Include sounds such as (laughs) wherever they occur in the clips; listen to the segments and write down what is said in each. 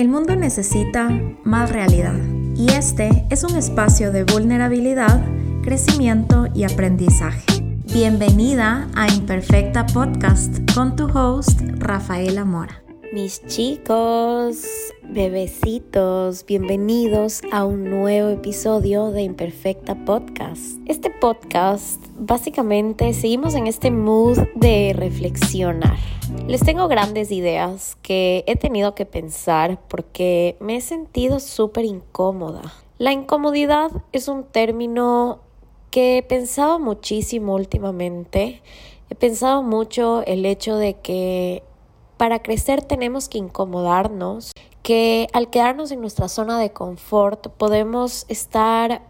El mundo necesita más realidad y este es un espacio de vulnerabilidad, crecimiento y aprendizaje. Bienvenida a Imperfecta Podcast con tu host Rafaela Mora. Mis chicos, bebecitos, bienvenidos a un nuevo episodio de Imperfecta Podcast. Este podcast, básicamente, seguimos en este mood de reflexionar. Les tengo grandes ideas que he tenido que pensar porque me he sentido súper incómoda. La incomodidad es un término que he pensado muchísimo últimamente. He pensado mucho el hecho de que para crecer tenemos que incomodarnos, que al quedarnos en nuestra zona de confort podemos estar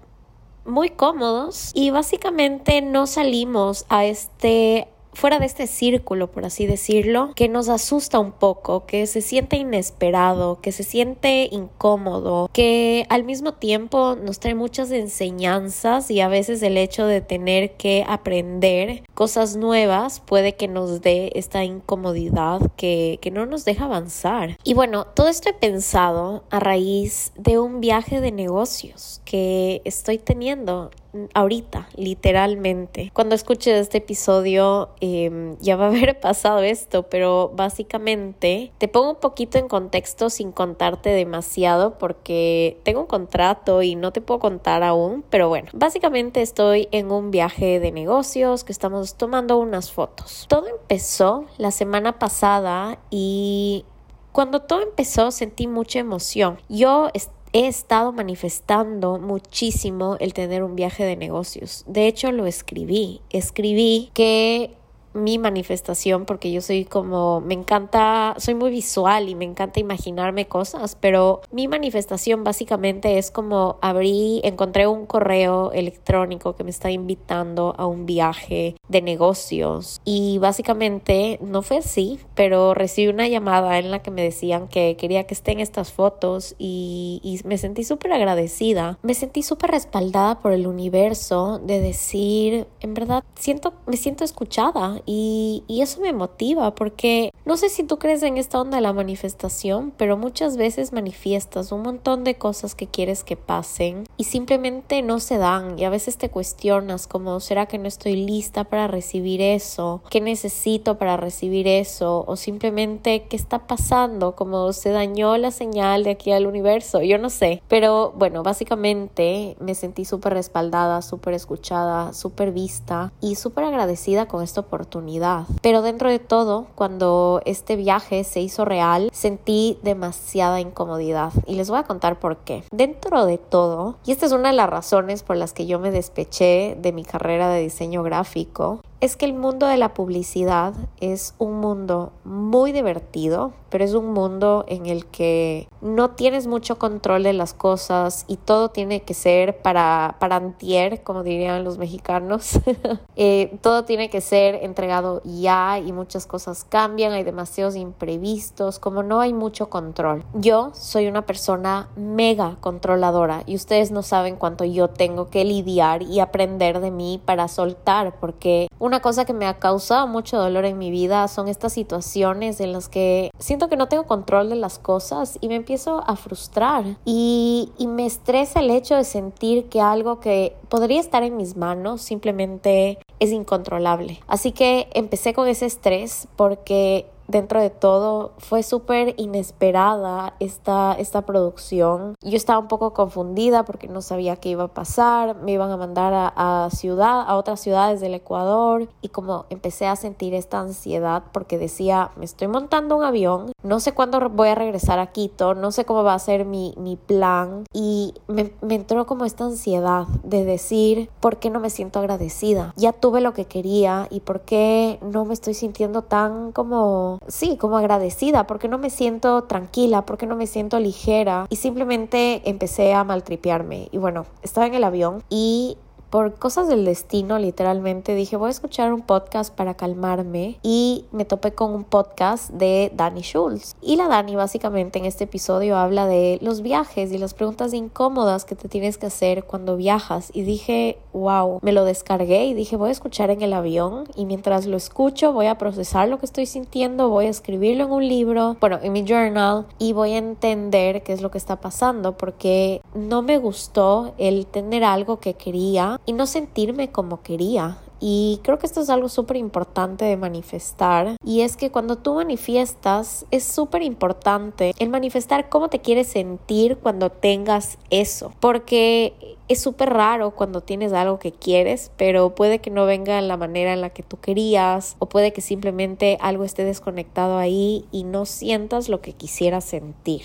muy cómodos y básicamente no salimos a este fuera de este círculo, por así decirlo, que nos asusta un poco, que se siente inesperado, que se siente incómodo, que al mismo tiempo nos trae muchas enseñanzas y a veces el hecho de tener que aprender cosas nuevas puede que nos dé esta incomodidad que, que no nos deja avanzar. Y bueno, todo esto he pensado a raíz de un viaje de negocios que estoy teniendo ahorita, literalmente. Cuando escuches este episodio em, ya va a haber (laughs) pasado esto, pero básicamente te pongo un poquito en contexto sin contarte demasiado porque tengo un contrato y no te puedo contar aún, pero bueno, básicamente estoy en un viaje de negocios que estamos tomando unas fotos. Todo empezó la semana pasada y cuando todo empezó sentí mucha emoción. Yo he estado manifestando muchísimo el tener un viaje de negocios. De hecho, lo escribí. Escribí que mi manifestación porque yo soy como, me encanta, soy muy visual y me encanta imaginarme cosas, pero mi manifestación básicamente es como abrí, encontré un correo electrónico que me está invitando a un viaje de negocios. Y básicamente no fue así, pero recibí una llamada en la que me decían que quería que estén estas fotos y, y me sentí súper agradecida, me sentí súper respaldada por el universo de decir, en verdad, siento, me siento escuchada y, eso me motiva porque no sé si tú crees en esta onda de la manifestación, pero muchas veces manifiestas un montón de cosas que quieres que pasen y simplemente no se dan y a veces te cuestionas como ¿será que no estoy lista para recibir eso? ¿Qué necesito para recibir eso? O simplemente ¿qué está pasando? Como se dañó la señal de aquí al universo, yo no sé, pero bueno, básicamente me sentí súper respaldada, súper escuchada, súper vista y súper agradecida con esta oportunidad pero dentro de todo, cuando este viaje se hizo real, sentí demasiada incomodidad y les voy a contar por qué. Dentro de todo, y esta es una de las razones por las que yo me despeché de mi carrera de diseño gráfico, es que el mundo de la publicidad es un mundo muy divertido, pero es un mundo en el que no tienes mucho control de las cosas y todo tiene que ser para, para antier, como dirían los mexicanos. (laughs) Eh, todo tiene que ser entregado ya y muchas cosas cambian, hay demasiados imprevistos, como no hay mucho control. Yo soy una persona mega controladora y ustedes no saben cuánto yo tengo que lidiar y aprender de mí para soltar, porque cosa que me ha causado mucho dolor en mi vida son estas situaciones en las que siento que no tengo control de las cosas y me empiezo a frustrar y, y me estresa el hecho de sentir que algo que podría estar en mis manos simplemente es incontrolable. Así que empecé con ese estrés porque dentro de todo fue súper inesperada esta, esta producción. Yo estaba un poco confundida porque no sabía qué iba a pasar. Me iban a mandar a, ciudad, a otras ciudades del Ecuador y como empecé a sentir esta ansiedad porque decía, me estoy montando un avión, no sé cuándo voy a regresar a Quito, no sé cómo va a ser mi, mi plan y me entró como esta ansiedad de decir, ¿por qué no me siento agradecida? Ya tuve lo que quería y por qué no me estoy sintiendo tan como sí, como agradecida, porque no me siento tranquila, porque no me siento ligera y simplemente empecé a maltripearme. Y bueno, estaba en el avión y por cosas del destino, literalmente, dije voy a escuchar un podcast para calmarme y me topé con un podcast de Dani Schultz. Y la Dani básicamente en este episodio habla de los viajes y las preguntas incómodas que te tienes que hacer cuando viajas. Y dije, wow, me lo descargué y dije voy a escuchar en el avión y mientras lo escucho voy a procesar lo que estoy sintiendo, voy a escribirlo en un libro, bueno, en mi journal y voy a entender qué es lo que está pasando porque no me gustó el tener algo que quería y no sentirme como quería. Y creo que esto es algo súper importante de manifestar. Y es que cuando tú manifiestas, es súper importante el manifestar cómo te quieres sentir cuando tengas eso. Porque es súper raro cuando tienes algo que quieres, pero puede que no venga en la manera en la que tú querías. O puede que simplemente algo esté desconectado ahí y no sientas lo que quisieras sentir.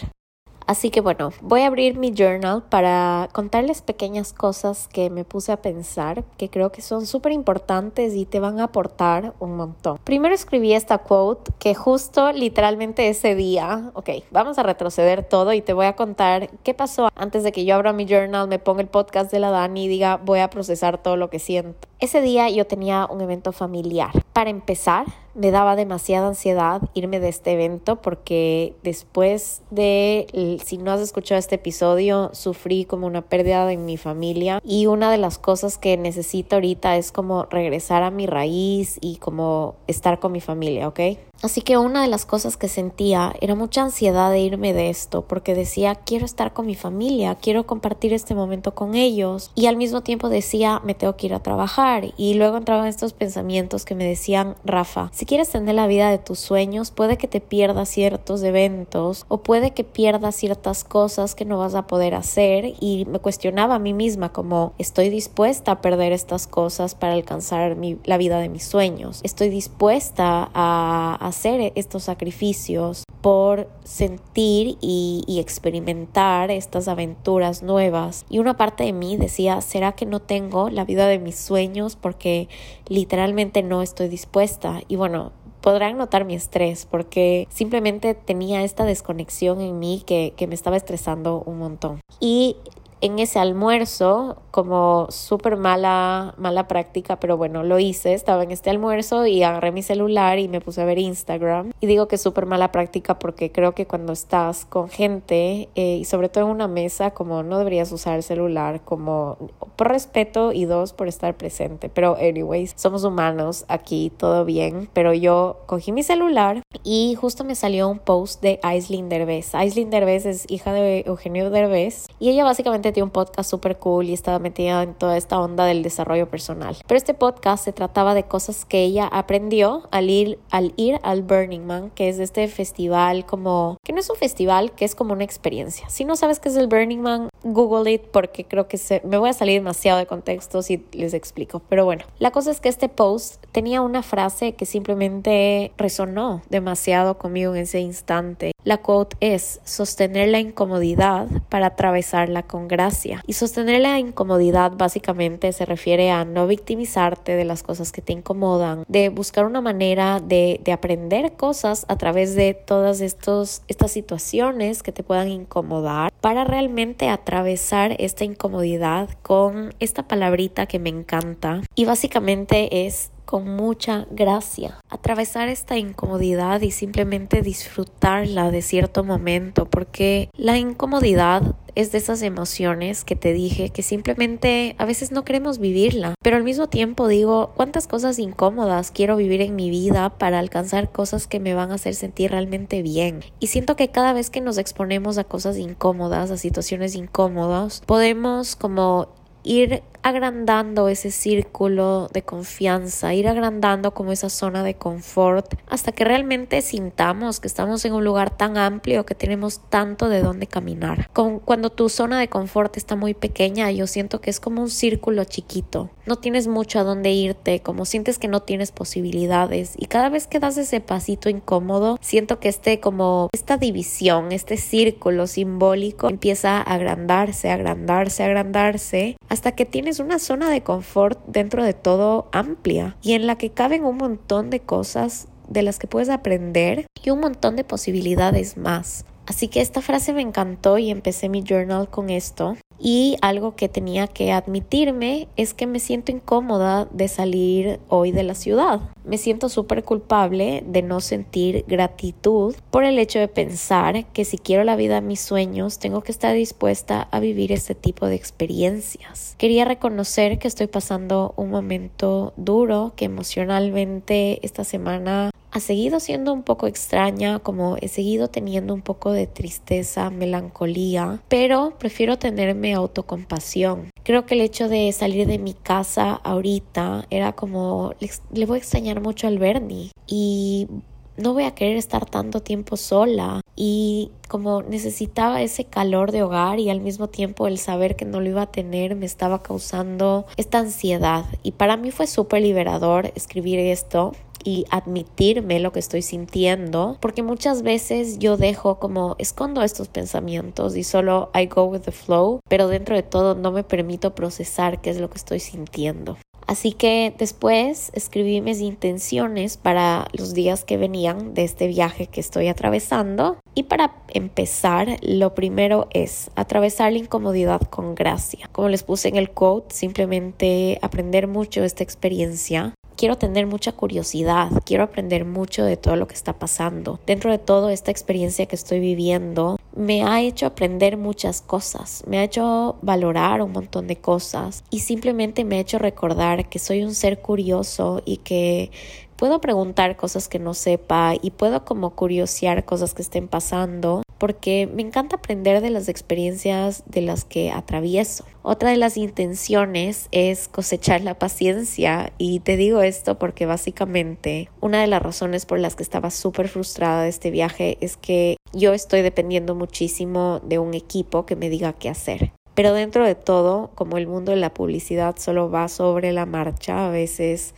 Así que bueno, voy a abrir mi journal para contarles pequeñas cosas que me puse a pensar, que creo que son súper importantes y te van a aportar un montón. Primero escribí esta quote que justo literalmente ese día, ok, vamos a retroceder todo y te voy a contar qué pasó antes de que yo abra mi journal, me ponga el podcast de la Dani y diga voy a procesar todo lo que siento. Ese día yo tenía un evento familiar. Para empezar, me daba demasiada ansiedad irme de este evento porque después de, si no has escuchado este episodio, sufrí como una pérdida en mi familia y una de las cosas que necesito ahorita es como regresar a mi raíz y como estar con mi familia, ¿ok? Así que una de las cosas que sentía era mucha ansiedad de irme de esto porque decía quiero estar con mi familia, quiero compartir este momento con ellos y al mismo tiempo decía me tengo que ir a trabajar y luego entraban estos pensamientos que me decían Rafa, si quieres tener la vida de tus sueños puede que te pierdas ciertos eventos o puede que pierdas ciertas cosas que no vas a poder hacer y me cuestionaba a mí misma como estoy dispuesta a perder estas cosas para alcanzar la vida de mis sueños, estoy dispuesta a hacer estos sacrificios, por sentir y, experimentar estas aventuras nuevas. Y una parte de mí decía, ¿será que no tengo la vida de mis sueños porque literalmente no estoy dispuesta? Y bueno, podrán notar mi estrés porque simplemente tenía esta desconexión en mí que, que me estaba estresando un montón. Y en ese almuerzo, como súper mala, mala práctica, pero bueno, lo hice, estaba en este almuerzo y agarré mi celular y me puse a ver Instagram. Y digo que es súper mala práctica porque creo que cuando estás con gente eh, y sobre todo en una mesa, como no deberías usar el celular, como por respeto y dos, por estar presente. Pero anyways, somos humanos aquí, todo bien, pero yo cogí mi celular y justo me salió un post de Aislinn Derbez. Aislinn Derbez es hija de Eugenio Derbez y ella básicamente un podcast súper cool y estaba metida en toda esta onda del desarrollo personal. Pero este podcast se trataba de cosas que ella aprendió al ir al, ir al Burning Man, que es este festival como, que no es un festival, que es como una experiencia. Si no sabes qué es el Burning Man, Google it porque creo que se, me voy a salir demasiado de contexto si les explico. Pero bueno, la cosa es que este post tenía una frase que simplemente resonó demasiado conmigo en ese instante. La quote es sostener la incomodidad para atravesarla con gracia. Y sostener la incomodidad básicamente se refiere a no victimizarte de las cosas que te incomodan, de buscar una manera de, de aprender cosas a través de todas estos, estas situaciones que te puedan incomodar para realmente atravesar esta incomodidad con esta palabrita que me encanta. Y básicamente es con mucha gracia. Atravesar esta incomodidad y simplemente disfrutarla de cierto momento, porque la incomodidad es de esas emociones que te dije que simplemente a veces no queremos vivirla, pero al mismo tiempo digo, ¿cuántas cosas incómodas quiero vivir en mi vida para alcanzar cosas que me van a hacer sentir realmente bien? Y siento que cada vez que nos exponemos a cosas incómodas, a situaciones incómodas, podemos como ir agrandando ese círculo de confianza, ir agrandando como esa zona de confort hasta que realmente sintamos que estamos en un lugar tan amplio que tenemos tanto de dónde caminar. cuando tu zona de confort está muy pequeña, yo siento que es como un círculo chiquito. No tienes mucho a dónde irte, como sientes que no tienes posibilidades y cada vez que das ese pasito incómodo, siento que este como esta división, este círculo simbólico empieza a agrandarse, agrandarse, agrandarse hasta que tienes una zona de confort dentro de todo amplia y en la que caben un montón de cosas de las que puedes aprender y un montón de posibilidades más. Así que esta frase me encantó y empecé mi journal con esto. Y algo que tenía que admitirme es que me siento incómoda de salir hoy de la ciudad. Me siento súper culpable de no sentir gratitud por el hecho de pensar que si quiero la vida de mis sueños, tengo que estar dispuesta a vivir este tipo de experiencias. Quería reconocer que estoy pasando un momento duro, que emocionalmente esta semana ha seguido siendo un poco extraña, como he seguido teniendo un poco de tristeza, melancolía, pero prefiero tenerme autocompasión. Creo que el hecho de salir de mi casa ahorita era como le, voy a extrañar mucho al Bernie y no voy a querer estar tanto tiempo sola. Y como necesitaba ese calor de hogar y al mismo tiempo el saber que no lo iba a tener me estaba causando esta ansiedad. Y para mí fue súper liberador escribir esto y admitirme lo que estoy sintiendo, porque muchas veces yo dejo como escondo estos pensamientos y solo I go with the flow, pero dentro de todo no me permito procesar qué es lo que estoy sintiendo. Así que después escribí mis intenciones para los días que venían de este viaje que estoy atravesando. Y para empezar, lo primero es atravesar la incomodidad con gracia. Como les puse en el quote, simplemente aprender mucho esta experiencia quiero tener mucha curiosidad, quiero aprender mucho de todo lo que está pasando. Dentro de toda esta experiencia que estoy viviendo, me ha hecho aprender muchas cosas, me ha hecho valorar un montón de cosas y simplemente me ha hecho recordar que soy un ser curioso y que puedo preguntar cosas que no sepa y puedo como curiosear cosas que estén pasando porque me encanta aprender de las experiencias de las que atravieso. Otra de las intenciones es cosechar la paciencia y te digo esto porque básicamente una de las razones por las que estaba súper frustrada de este viaje es que yo estoy dependiendo muchísimo de un equipo que me diga qué hacer. Pero dentro de todo, como el mundo de la publicidad solo va sobre la marcha, a veces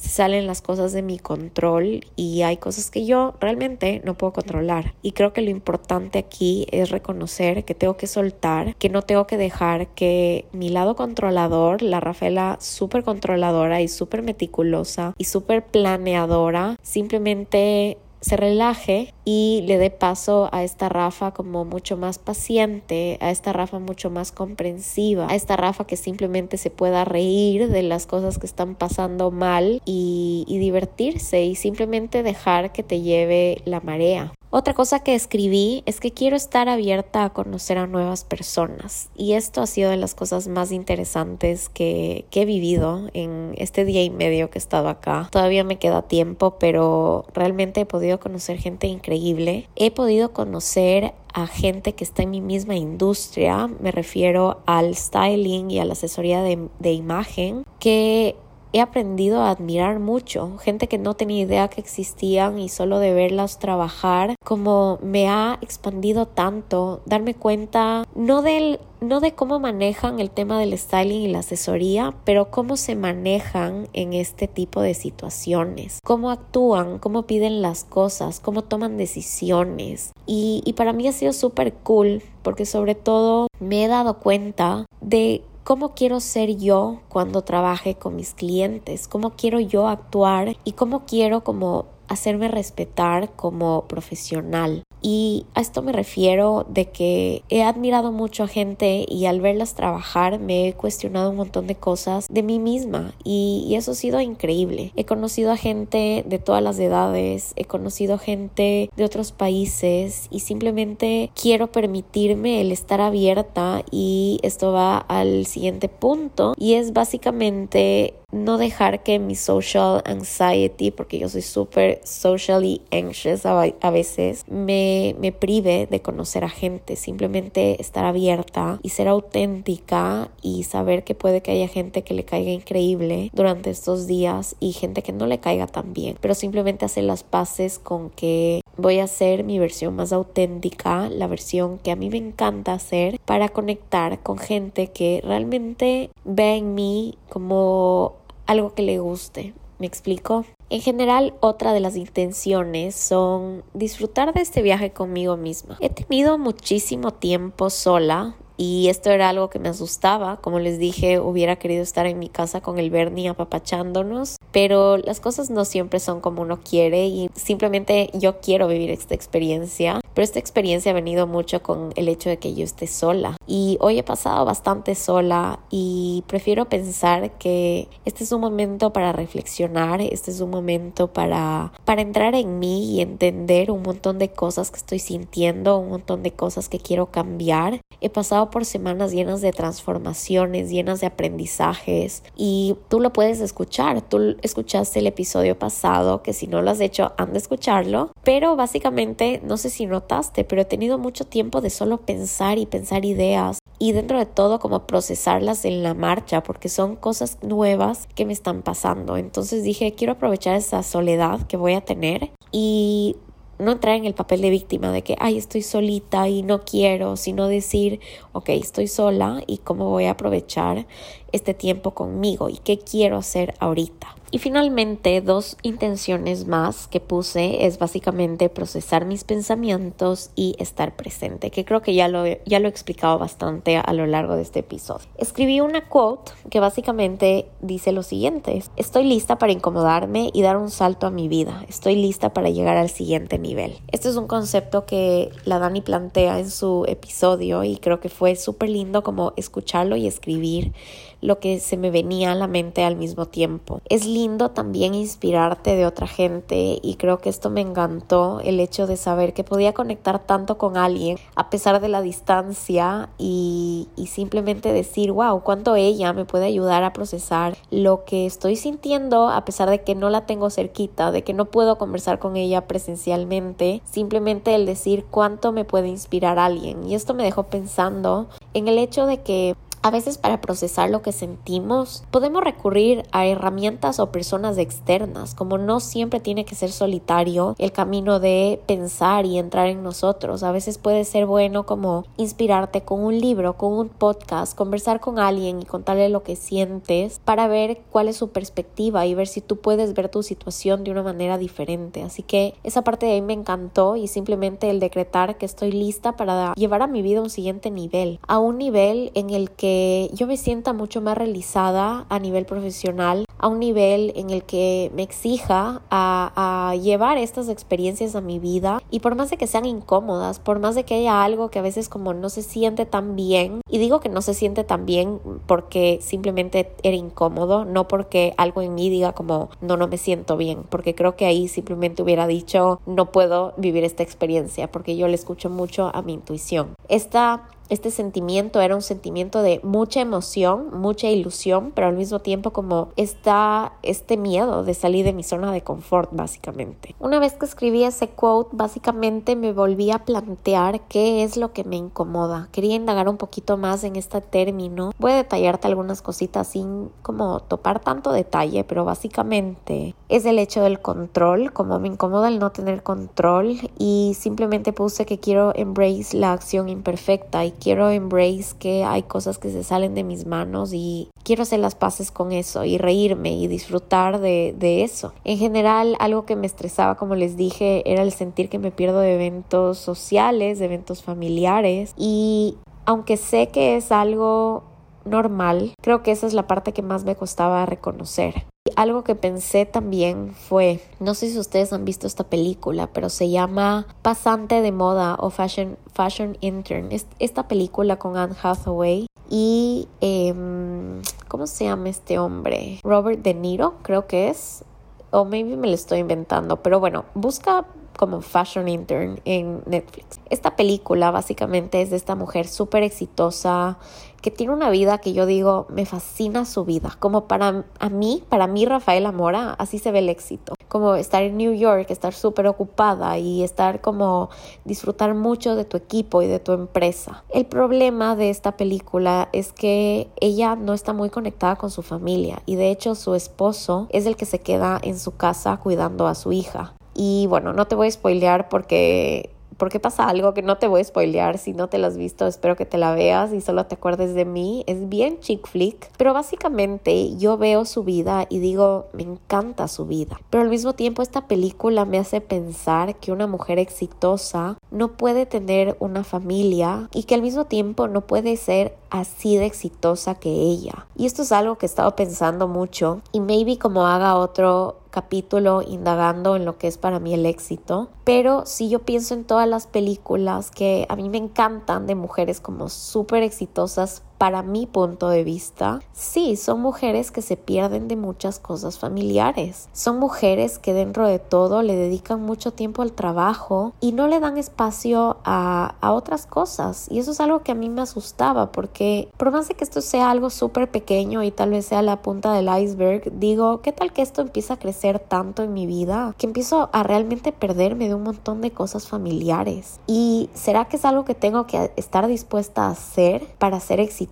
salen las cosas de mi control y hay cosas que yo realmente no puedo controlar. Y creo que lo importante aquí es reconocer que tengo que soltar, que no tengo que dejar que mi lado controlador, la Rafaela súper controladora y súper meticulosa y súper planeadora, simplemente se relaje y le dé paso a esta Rafa como mucho más paciente, a esta Rafa mucho más comprensiva, a esta Rafa que simplemente se pueda reír de las cosas que están pasando mal y, divertirse y simplemente dejar que te lleve la marea. Otra cosa que escribí es que quiero estar abierta a conocer a nuevas personas y esto ha sido de las cosas más interesantes que, he vivido en este día y medio que he estado acá. Todavía me queda tiempo, pero realmente he podido conocer gente increíble. He podido conocer a gente que está en mi misma industria, me refiero al styling y a la asesoría de, de imagen, que he aprendido a admirar mucho, gente que no tenía idea que existían y solo de verlas trabajar, como me ha expandido tanto, darme cuenta no del no de cómo manejan el tema del styling y la asesoría, pero cómo se manejan en este tipo de situaciones, cómo actúan, cómo piden las cosas, cómo toman decisiones. Y, y para mí ha sido súper cool porque sobre todo me he dado cuenta de cómo quiero ser yo cuando trabaje con mis clientes, cómo quiero yo actuar y cómo quiero como hacerme respetar como profesional. Y a esto me refiero de que he admirado mucho a gente y al verlas trabajar me he cuestionado un montón de cosas de mí misma y, eso ha sido increíble. He conocido a gente de todas las edades, he conocido gente de otros países y simplemente quiero permitirme el estar abierta y esto va al siguiente punto y es básicamente no dejar que mi social anxiety, porque yo soy súper socially anxious a, veces, me, me prive de conocer a gente, simplemente estar abierta y ser auténtica y saber que puede que haya gente que le caiga increíble durante estos días y gente que no le caiga tan bien, pero simplemente hacer las paces con que voy a hacer mi versión más auténtica, la versión que a mí me encanta hacer para conectar con gente que realmente ve en mí como algo que le guste. ¿Me explico? En general, otra de las intenciones son disfrutar de este viaje conmigo misma. He tenido muchísimo tiempo sola y esto era algo que me asustaba. Como les dije, hubiera querido estar en mi casa con el Bernie apapachándonos, pero las cosas no siempre son como uno quiere y simplemente yo quiero vivir esta experiencia. Pero esta experiencia ha venido mucho con el hecho de que yo esté sola y hoy he pasado bastante sola y prefiero pensar que este es un momento para reflexionar, este es un momento para, para entrar en mí y entender un montón de cosas que estoy sintiendo, un montón de cosas que quiero cambiar. He pasado por semanas llenas de transformaciones, llenas de aprendizajes y tú lo puedes escuchar. Tú escuchaste el episodio pasado, que si no lo has hecho, anda a escucharlo. Pero básicamente, no sé si pero he tenido mucho tiempo de solo pensar y pensar ideas y dentro de todo como procesarlas en la marcha porque son cosas nuevas que me están pasando. Entonces dije, quiero aprovechar esa soledad que voy a tener y no entrar en el papel de víctima de que, ay, estoy solita y no quiero, sino decir, ok, estoy sola y cómo voy a aprovechar este tiempo conmigo y qué quiero hacer ahorita. Y finalmente, dos intenciones más que puse es básicamente procesar mis pensamientos y estar presente, que creo que ya lo, ya lo he explicado bastante a lo largo de este episodio. Escribí una quote que básicamente dice lo siguiente, estoy lista para incomodarme y dar un salto a mi vida, estoy lista para llegar al siguiente nivel. Este es un concepto que la Dani plantea en su episodio y creo que fue súper lindo como escucharlo y escribir lo que se me venía a la mente al mismo tiempo. Es lindo también inspirarte de otra gente y creo que esto me encantó el hecho de saber que podía conectar tanto con alguien a pesar de la distancia y, y simplemente decir, wow, cuánto ella me puede ayudar a procesar lo que estoy sintiendo a pesar de que no la tengo cerquita, de que no puedo conversar con ella presencialmente, simplemente el decir cuánto me puede inspirar alguien. Y esto me dejó pensando en el hecho de que a veces para procesar lo que sentimos podemos recurrir a herramientas o personas externas, como no siempre tiene que ser solitario el camino de pensar y entrar en nosotros. A veces puede ser bueno como inspirarte con un libro, con un podcast, conversar con alguien y contarle lo que sientes para ver cuál es su perspectiva y ver si tú puedes ver tu situación de una manera diferente. Así que esa parte de ahí me encantó y simplemente el decretar que estoy lista para llevar a mi vida a un siguiente nivel, a un nivel en el que yo me sienta mucho más realizada a nivel profesional, a un nivel en el que me exija a, llevar estas experiencias a mi vida y por más de que sean incómodas, por más de que haya algo que a veces como no se siente tan bien, y digo que no se siente tan bien porque simplemente era incómodo, no porque algo en mí diga como no, no me siento bien, porque creo que ahí simplemente hubiera dicho no puedo vivir esta experiencia porque yo le escucho mucho a mi intuición. Esta este sentimiento era un sentimiento de mucha emoción, mucha ilusión, pero al mismo tiempo como está este miedo de salir de mi zona de confort, básicamente. Una vez que escribí ese quote, básicamente me volví a plantear qué es lo que me incomoda. Quería indagar un poquito más en este término. Voy a detallarte algunas cositas sin como topar tanto detalle, pero básicamente es el hecho del control, como me incomoda el no tener control y simplemente puse que quiero embrace la acción imperfecta y quiero embrace que hay cosas que se salen de mis manos y quiero hacer las paces con eso y reírme y disfrutar de, de eso. En general, algo que me estresaba, como les dije, era el sentir que me pierdo de eventos sociales, de eventos familiares y aunque sé que es algo normal, creo que esa es la parte que más me costaba reconocer. Algo que pensé también fue, no sé si ustedes han visto esta película, pero se llama Pasante de Moda o Fashion, Fashion Intern. esta película con Anne Hathaway y, em, ¿cómo se llama este hombre? Robert De Niro, creo que es. O maybe me lo estoy inventando, pero bueno, busca como Fashion Intern en Netflix. Esta película básicamente es de esta mujer súper exitosa que tiene una vida que yo digo, me fascina su vida. Como para a mí, para mí Rafaela Mora, así se ve el éxito. Como estar en New York, estar súper ocupada y estar como disfrutar mucho de tu equipo y de tu empresa. El problema de esta película es que ella no está muy conectada con su familia y de hecho su esposo es el que se queda en su casa cuidando a su hija. Y bueno, no te voy a spoilear porque porque pasa algo que no te voy a spoilear. Si no te la has visto, espero que te la veas y solo te acuerdes de mí. Es bien chick flick, pero básicamente yo veo su vida y digo, me encanta su vida. Pero al mismo tiempo esta película me hace pensar que una mujer exitosa no puede tener una familia y que al mismo tiempo no puede ser así de exitosa que ella. Y esto es algo que he estado pensando mucho y maybe como haga otro capítulo indagando en lo que es para mí el éxito, pero si yo pienso en todas las películas que a mí me encantan de mujeres como súper exitosas para mi punto de vista, sí, son mujeres que se pierden de muchas cosas familiares. Son mujeres que dentro de todo le dedican mucho tiempo al trabajo y no le dan espacio a, a otras cosas. Y eso es algo que a mí me asustaba porque por que esto sea algo súper pequeño y tal vez sea la punta del iceberg, digo, ¿qué tal que esto empieza a crecer tanto en mi vida que empiezo a realmente perderme de un montón de cosas familiares? ¿Y será que es algo que tengo que estar dispuesta a hacer para ser exitosa?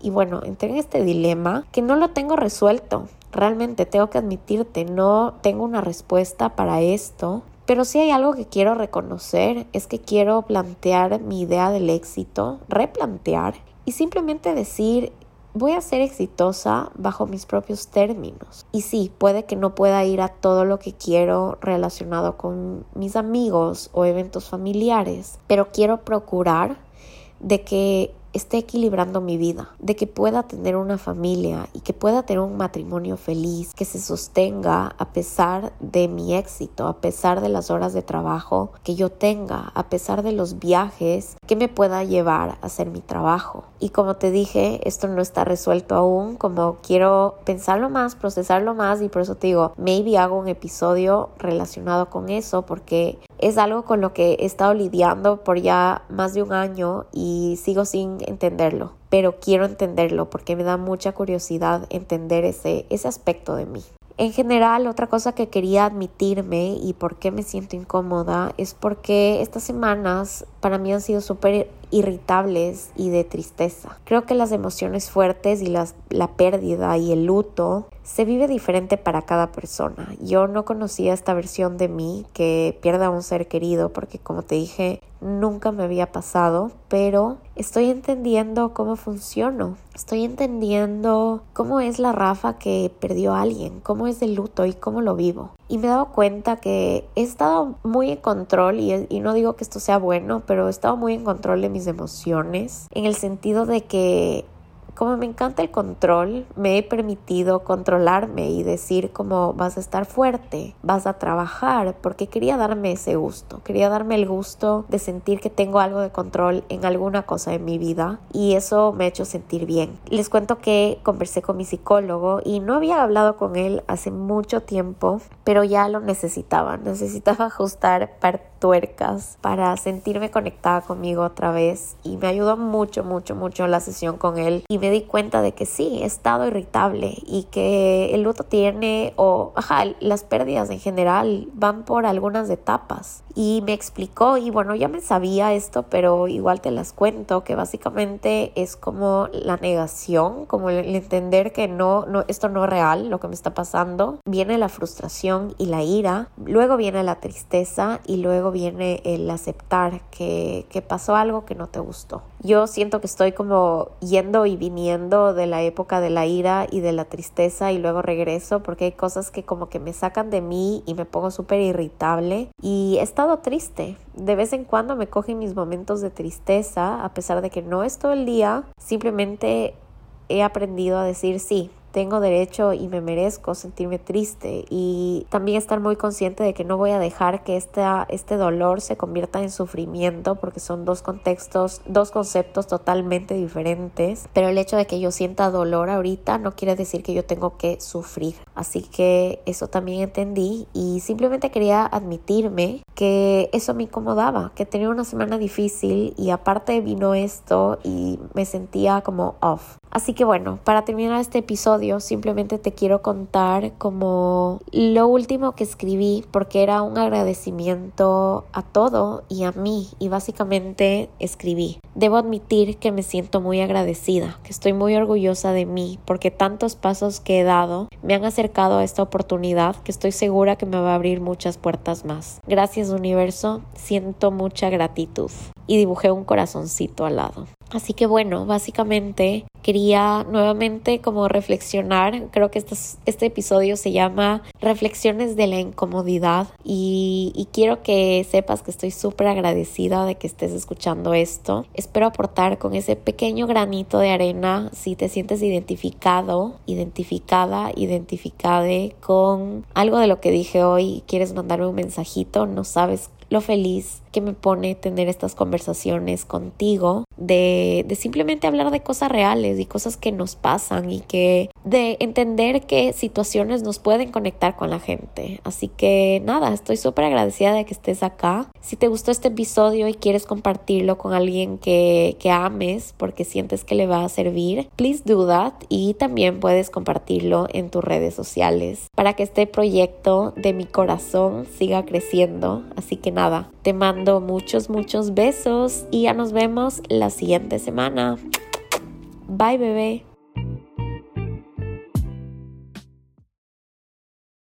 Y bueno, entré en este dilema que no lo tengo resuelto. Realmente tengo que admitirte, no tengo una respuesta para esto. Pero si hay algo que quiero reconocer, es que quiero plantear mi idea del éxito, replantear y simplemente decir, voy a ser exitosa bajo mis propios términos. Y sí, puede que no pueda ir a todo lo que quiero relacionado con mis amigos o eventos familiares, pero quiero procurar de que esté equilibrando mi vida, de que pueda tener una familia y que pueda tener un matrimonio feliz, que se sostenga a pesar de mi éxito, a pesar de las horas de trabajo que yo tenga, a pesar de los viajes que me pueda llevar a hacer mi trabajo. Y como te dije, esto no está resuelto aún, como quiero pensarlo más, procesarlo más y por eso te digo, maybe hago un episodio relacionado con eso porque es algo con lo que he estado lidiando por ya más de un año y sigo sin entenderlo, pero quiero entenderlo porque me da mucha curiosidad entender ese, ese aspecto de mí. En general, otra cosa que quería admitirme y por qué me siento incómoda es porque estas semanas para mí han sido súper irritables y de tristeza. Creo que las emociones fuertes y las, la pérdida y el luto se vive diferente para cada persona. Yo no conocía esta versión de mí que pierda a un ser querido porque como te dije nunca me había pasado, pero estoy entendiendo cómo funciono. Estoy entendiendo cómo es la Rafa que perdió a alguien, cómo es el luto y cómo lo vivo. Y me he dado cuenta que he estado muy en control y, y no digo que esto sea bueno, pero he estado muy en control de mis emociones, en el sentido de que como me encanta el control, me he permitido controlarme y decir como vas a estar fuerte, vas a trabajar, porque quería darme ese gusto, quería darme el gusto de sentir que tengo algo de control en alguna cosa en mi vida y eso me ha hecho sentir bien. Les cuento que conversé con mi psicólogo y no había hablado con él hace mucho tiempo, pero ya lo necesitaba, necesitaba ajustar parte tuercas para sentirme conectada conmigo otra vez y me ayudó mucho, mucho, mucho la sesión con él y me di cuenta de que sí, he estado irritable y que el luto tiene o, ajá, las pérdidas en general van por algunas etapas. Y me explicó y bueno, ya me sabía esto, pero igual te las cuento que básicamente es como la negación, como el entender que no, no, esto no es real, lo que me está pasando, viene la frustración y la ira, luego viene la tristeza y luego viene el aceptar que, que pasó algo que no te gustó. Yo siento que estoy como yendo y viniendo de la época de la ira y de la tristeza y luego regreso porque hay cosas que como que me sacan de mí y me pongo súper irritable y he estado triste. De vez en cuando me cogen mis momentos de tristeza a pesar de que no es todo el día, simplemente he aprendido a decir sí, tengo derecho y me merezco sentirme triste y también estar muy consciente de que no voy a dejar que esta, este dolor se convierta en sufrimiento porque son dos contextos, dos conceptos totalmente diferentes, pero el hecho de que yo sienta dolor ahorita no quiere decir que yo tengo que sufrir. Así que eso también entendí y simplemente quería admitirme que eso me incomodaba, que tenía una semana difícil y aparte vino esto y me sentía como off. Así que bueno, para terminar este episodio simplemente te quiero contar como lo último que escribí porque era un agradecimiento a todo y a mí y básicamente escribí. Debo admitir que me siento muy agradecida, que estoy muy orgullosa de mí porque tantos pasos que he dado me han acercado a esta oportunidad que estoy segura que me va a abrir muchas puertas más. Gracias universo, siento mucha gratitud y dibujé un corazoncito al lado. Así que bueno, básicamente quería nuevamente como reflexionar, creo que este, este episodio se llama Reflexiones de la incomodidad y, y quiero que sepas que estoy súper agradecida de que estés escuchando esto. Espero aportar con ese pequeño granito de arena si te sientes identificado, identificada, identificade con algo de lo que dije hoy quieres mandarme un mensajito, no sabes lo feliz que me pone tener estas conversaciones contigo, de, de, simplemente hablar de cosas reales y cosas que nos pasan y que de entender que situaciones nos pueden conectar con la gente. Así que nada, estoy súper agradecida de que estés acá. Si te gustó este episodio y quieres compartirlo con alguien que, que ames porque sientes que le va a servir, please do that y también puedes compartirlo en tus redes sociales para que este proyecto de mi corazón siga creciendo. Así que nada, te mando muchos, muchos besos y ya nos vemos la siguiente semana. Bye bebé.